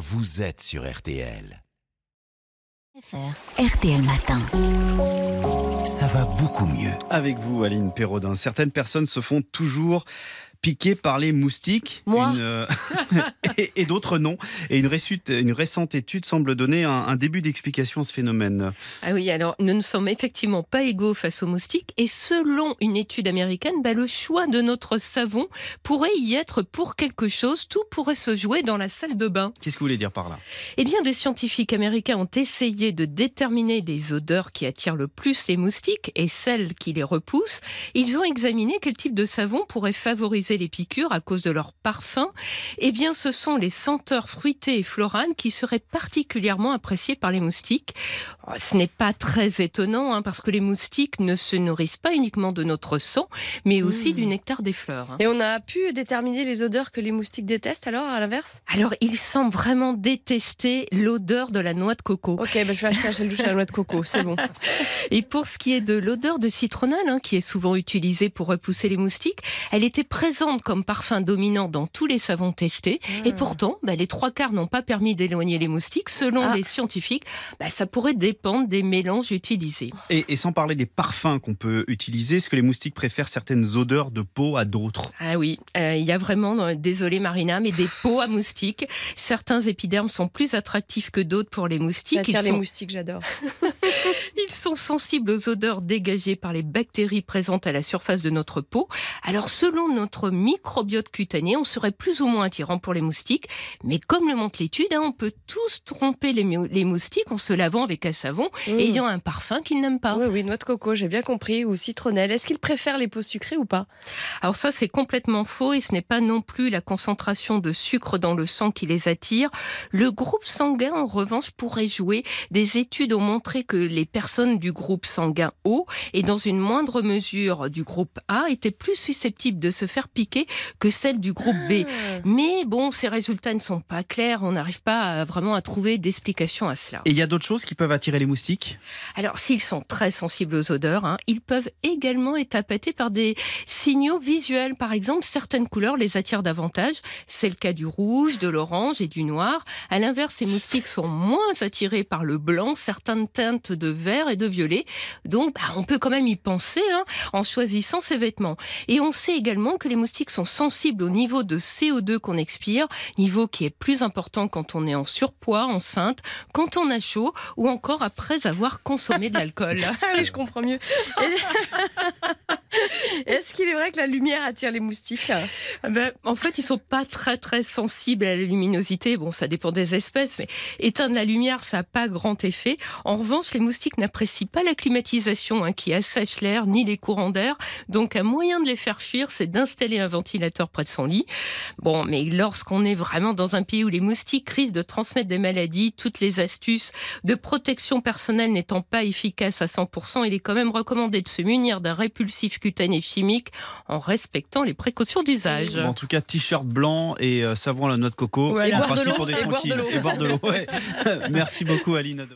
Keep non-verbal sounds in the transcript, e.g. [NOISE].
vous êtes sur RTL. RTL Matin. Ça va beaucoup mieux. Avec vous, Aline Perraudin. Certaines personnes se font toujours piquer par les moustiques. Moi. Une, euh, [LAUGHS] et, et d'autres non. Et une, récute- une récente étude semble donner un, un début d'explication à ce phénomène. Ah oui, alors nous ne sommes effectivement pas égaux face aux moustiques et selon une étude américaine, bah, le choix de notre savon pourrait y être pour quelque chose, tout pourrait se jouer dans la salle de bain. Qu'est-ce que vous voulez dire par là? Eh bien, des scientifiques américains ont essayé de déterminer les odeurs qui attirent le plus les moustiques et celles qui les repoussent. Ils ont examiné quel type de savon pourrait favoriser les piqûres à cause de leur parfum. Eh bien, ce sont les senteurs fruitées et florales qui seraient particulièrement appréciées par les moustiques. Oh, Ce n'est pas très étonnant, hein, parce que les moustiques ne se nourrissent pas uniquement de notre sang, mais aussi Mmh. du nectar des fleurs. hein. Et on a pu déterminer les odeurs que les moustiques détestent alors, à l'inverse? Alors, ils semblent vraiment détester l'odeur de la noix de coco. Ok, bah, je vais acheter un gel douche à la noix de coco, c'est bon. [LAUGHS] Et pour ce qui est de l'odeur de citronnelle, hein, qui est souvent utilisée pour repousser les moustiques, elle était présente comme parfum dominant dans tous les savons testés. Et pourtant, bah, les trois quarts n'ont pas permis d'éloigner les moustiques. Selon Ah. les scientifiques, bah, ça pourrait dépendre des mélanges utilisés. et, et sans parler des parfums qu'on peut utiliser, est-ce que les moustiques préfèrent certaines odeurs de peau à d'autres? Ah oui, euh, il y a vraiment, euh, désolé Marina, mais des peaux à moustiques. Certains épidermes sont plus attractifs que d'autres pour les moustiques. J'attire Ils les sont- moustiques, j'adore. [LAUGHS] Ils sont sensibles aux odeurs dégagées par les bactéries présentes à la surface de notre peau. Alors, selon notre microbiote cutané, on serait plus ou moins attirant pour les moustiques. Mais comme le montre l'étude, hein, on peut tous tromper les, mou- les moustiques en se lavant avec un savon Mmh. ayant un parfum qu'ils n'aiment pas. Oui, oui, noix de coco, j'ai bien compris, ou citronnelle. Est-ce qu'ils préfèrent les peaux sucrées ou pas? Alors ça, c'est complètement faux et ce n'est pas non plus la concentration de sucre dans le sang qui les attire. Le groupe sanguin, en revanche, pourrait jouer. Des études ont montré que les personnes du groupe sanguin O et dans une moindre mesure du groupe A étaient plus susceptibles de se faire piquer que celles du groupe B. Ah. Mais bon, ces résultats ne sont pas clairs. On n'arrive pas à- vraiment à trouver d'explication à cela. Et il y a d'autres choses qui peuvent attirer les moustiques? Alors, s'ils sont très sensibles aux odeurs, hein, ils peuvent également être appâtés par des signaux visuels. Par exemple, certaines couleurs les attirent davantage. C'est le cas du rouge, de l'orange et du noir. À l'inverse, ces moustiques sont moins attirés par le blanc, certaines teintes de vert et de violet. Donc, bah, on peut quand même y penser hein, en choisissant ses vêtements. Et on sait également que les moustiques sont sensibles au niveau de CO2 qu'on expire, niveau qui est plus important quand on est en surpoids, enceinte, quand on a chaud ou encore après avoir consommé de l'alcool. [LAUGHS] Ah oui, je comprends mieux. [LAUGHS] [LAUGHS] Est-ce qu'il est vrai que la lumière attire les moustiques? Ah ben, en fait, ils sont pas très très sensibles à la luminosité. Bon, ça dépend des espèces, mais éteindre la lumière, ça n'a pas grand effet. En revanche, les moustiques n'apprécient pas la climatisation hein, qui assèche l'air ni les courants d'air. Donc, un moyen de les faire fuir, c'est d'installer un ventilateur près de son lit. Bon, mais lorsqu'on est vraiment dans un pays où les moustiques risquent de transmettre des maladies, toutes les astuces de protection personnelle n'étant pas efficaces à 100%, il est quand même recommandé de se munir d'un répulsif cutané chimique en respectant les précautions d'usage. Bon, En tout cas, t-shirt blanc et euh, savon à la noix de coco. Voilà. En Et boire de on est Et boire de l'eau. Et boire de l'eau. ouais. [LAUGHS] Merci beaucoup, Aline.